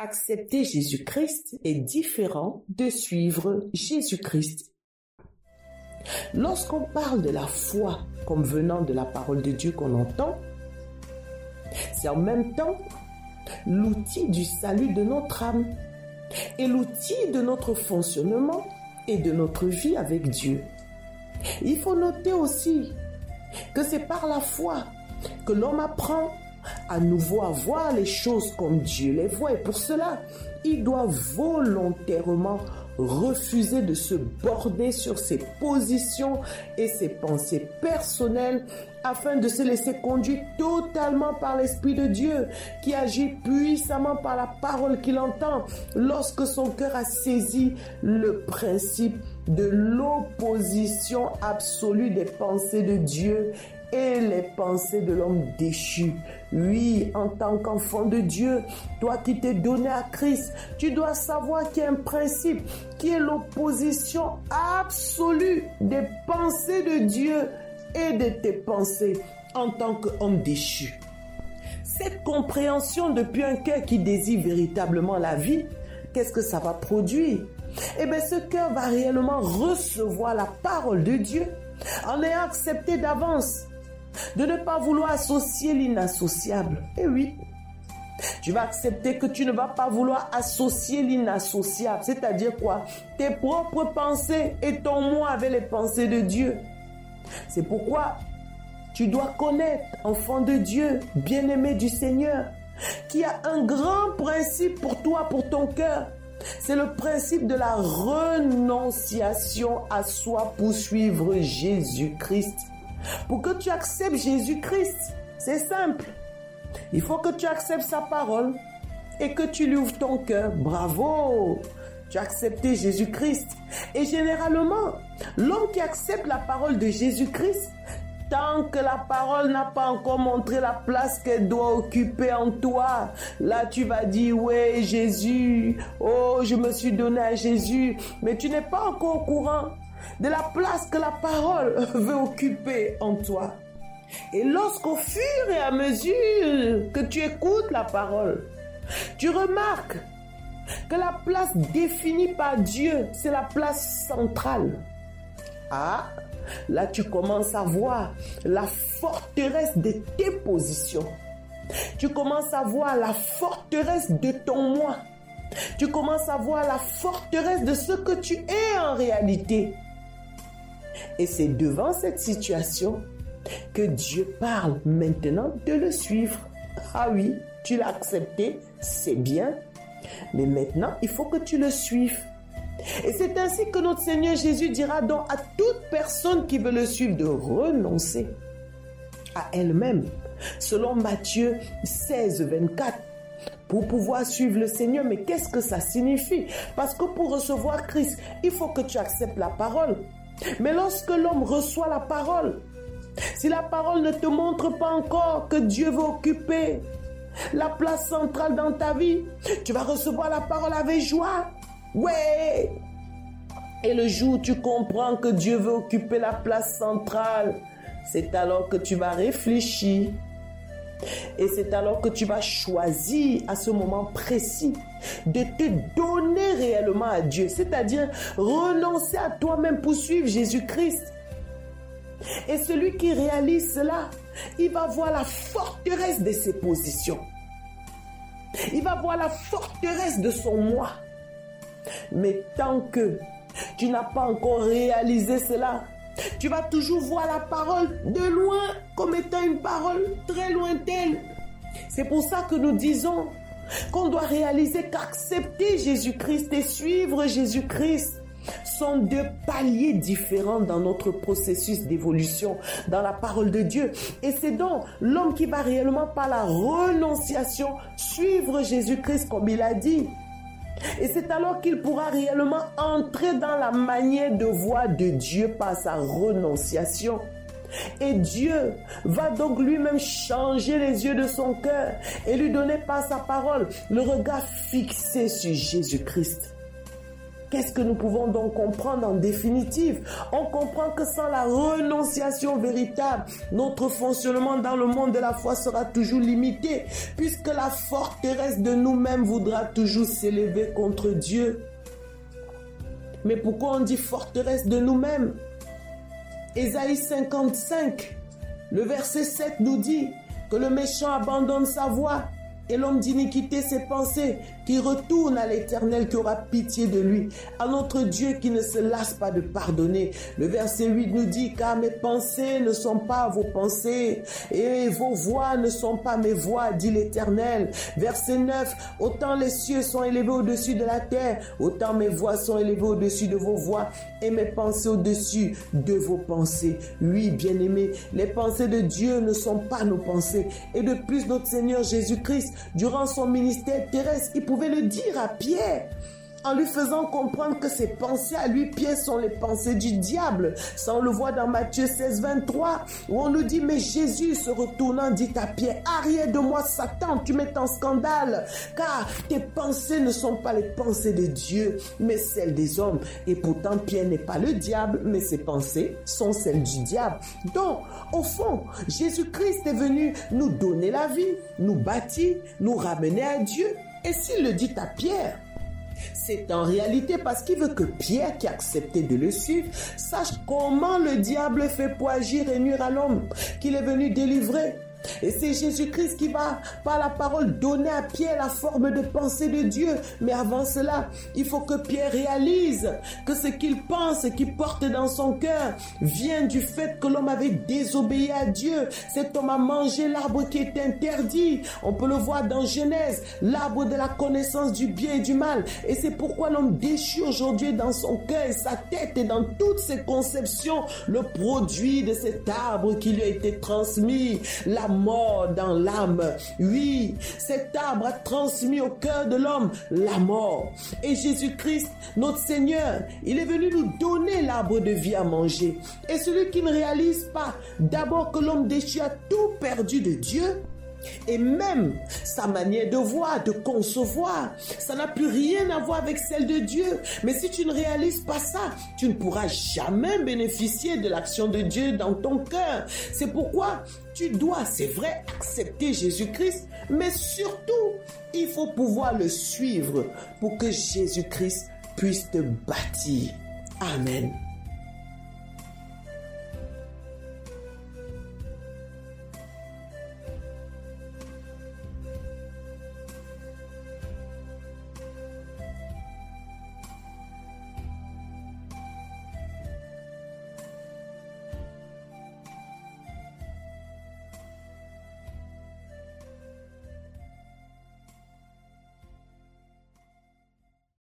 Accepter Jésus-Christ est différent de suivre Jésus-Christ. Lorsqu'on parle de la foi comme venant de la parole de Dieu qu'on entend, c'est en même temps l'outil du salut de notre âme et l'outil de notre fonctionnement et de notre vie avec Dieu. Il faut noter aussi que c'est par la foi que l'homme apprend à nouveau à voir les choses comme Dieu les voit. Et pour cela, il doit volontairement refuser de se border sur ses positions et ses pensées personnelles afin de se laisser conduire totalement par l'Esprit de Dieu qui agit puissamment par la parole qu'il entend lorsque son cœur a saisi le principe de l'opposition absolue des pensées de Dieu et les pensées de l'homme déchu. Oui, en tant qu'enfant de Dieu, toi qui t'es donné à Christ, tu dois savoir qu'il y a un principe qui est l'opposition absolue des pensées de Dieu et de tes pensées en tant qu'homme déchu. Cette compréhension depuis un cœur qui désire véritablement la vie, qu'est-ce que ça va produire? Eh bien, ce cœur va réellement recevoir la parole de Dieu en ayant accepté d'avance de ne pas vouloir associer l'inassociable. Eh oui, tu vas accepter que tu ne vas pas vouloir associer l'inassociable. C'est-à-dire quoi? Tes propres pensées et ton moi avec les pensées de Dieu. C'est pourquoi tu dois connaître, enfant de Dieu, bien-aimé du Seigneur, qui a un grand principe pour toi, pour ton cœur. C'est le principe de la renonciation à soi pour suivre Jésus-Christ. Pour que tu acceptes Jésus-Christ, c'est simple. Il faut que tu acceptes sa parole et que tu lui ouvres ton cœur. Bravo! Tu as accepté Jésus-Christ. Et généralement, l'homme qui accepte la parole de Jésus-Christ, tant que la parole n'a pas encore montré la place qu'elle doit occuper en toi, là tu vas dire, ouais Jésus, oh je me suis donné à Jésus, mais tu n'es pas encore au courant de la place que la parole veut occuper en toi. Et lorsqu'au fur et à mesure que tu écoutes la parole, tu remarques que la place définie par Dieu, c'est la place centrale. Ah, là tu commences à voir la forteresse de tes positions. Tu commences à voir la forteresse de ton moi. Tu commences à voir la forteresse de ce que tu es en réalité. Et c'est devant cette situation que Dieu parle maintenant de le suivre. Ah oui, tu l'as accepté, c'est bien. Mais maintenant, il faut que tu le suives. Et c'est ainsi que notre Seigneur Jésus dira donc à toute personne qui veut le suivre de renoncer à elle-même. Selon Matthieu 16, 24, pour pouvoir suivre le Seigneur. Mais qu'est-ce que ça signifie? Parce que pour recevoir Christ, il faut que tu acceptes la parole. Mais lorsque l'homme reçoit la parole, si la parole ne te montre pas encore que Dieu veut occuper la place centrale dans ta vie, tu vas recevoir la parole avec joie. Ouais. Et le jour où tu comprends que Dieu veut occuper la place centrale, c'est alors que tu vas réfléchir et c'est alors que tu vas choisir à ce moment précis de te donner réellement à Dieu, c'est-à-dire renoncer à toi-même pour suivre Jésus-Christ. Et celui qui réalise cela, il va voir la forteresse de ses positions. Il va voir la forteresse de son moi. Mais tant que tu n'as pas encore réalisé cela, tu vas toujours voir la parole de loin comme étant une parole très lointaine. C'est pour ça que nous disons qu'on doit réaliser qu'accepter Jésus-Christ et suivre Jésus-Christ sont deux paliers différents dans notre processus d'évolution dans la parole de Dieu. Et c'est donc l'homme qui va réellement par la renonciation suivre Jésus-Christ comme il a dit. Et c'est alors qu'il pourra réellement entrer dans la manière de voir de Dieu par sa renonciation. Et Dieu va donc lui-même changer les yeux de son cœur et lui donner par sa parole le regard fixé sur Jésus-Christ. Qu'est-ce que nous pouvons donc comprendre en définitive? On comprend que sans la renonciation véritable, notre fonctionnement dans le monde de la foi sera toujours limité, puisque la forteresse de nous-mêmes voudra toujours s'élever contre Dieu. Mais pourquoi on dit forteresse de nous-mêmes? Ésaïe 55, le verset 7 nous dit que le méchant abandonne sa voix et l'homme d'iniquité ses pensées, qui retourne à l'Éternel, qui aura pitié de lui, à notre Dieu qui ne se lasse pas de pardonner. Le verset 8 nous dit, car mes pensées ne sont pas vos pensées, et vos voix ne sont pas mes voix, dit l'Éternel. Verset 9, autant les cieux sont élevés au-dessus de la terre, autant mes voix sont élevées au-dessus de vos voix, et mes pensées au-dessus de vos pensées. Oui, bien-aimés, les pensées de Dieu ne sont pas nos pensées. Et de plus, notre Seigneur Jésus-Christ durant son ministère terrestre, il le dire à Pierre en lui faisant comprendre que ses pensées à lui, Pierre, sont les pensées du diable. Ça, on le voit dans Matthieu 16, 23, où on nous dit, mais Jésus, se retournant, dit à Pierre, arrière de moi, Satan, tu mets en scandale, car tes pensées ne sont pas les pensées de Dieu, mais celles des hommes. Et pourtant, Pierre n'est pas le diable, mais ses pensées sont celles du diable. Donc, au fond, Jésus-Christ est venu nous donner la vie, nous bâtir, nous ramener à Dieu. Et s'il le dit à Pierre, c'est en réalité parce qu'il veut que Pierre, qui a accepté de le suivre, sache comment le diable fait pour agir et nuire à l'homme, qu'il est venu délivrer. Et c'est Jésus-Christ qui va, par la parole, donner à Pierre la forme de pensée de Dieu. Mais avant cela, il faut que Pierre réalise que ce qu'il pense et qu'il porte dans son cœur vient du fait que l'homme avait désobéi à Dieu. Cet homme a mangé l'arbre qui est interdit. On peut le voir dans Genèse, l'arbre de la connaissance du bien et du mal. Et c'est pourquoi l'homme déchue aujourd'hui dans son cœur et sa tête et dans toutes ses conceptions le produit de cet arbre qui lui a été transmis. Mort dans l'âme. Oui, cet arbre a transmis au cœur de l'homme la mort. Et Jésus-Christ, notre Seigneur, il est venu nous donner l'arbre de vie à manger. Et celui qui ne réalise pas d'abord que l'homme déchu a tout perdu de Dieu, et même sa manière de voir, de concevoir, ça n'a plus rien à voir avec celle de Dieu. Mais si tu ne réalises pas ça, tu ne pourras jamais bénéficier de l'action de Dieu dans ton cœur. C'est pourquoi tu dois, c'est vrai, accepter Jésus-Christ, mais surtout, il faut pouvoir le suivre pour que Jésus-Christ puisse te bâtir. Amen.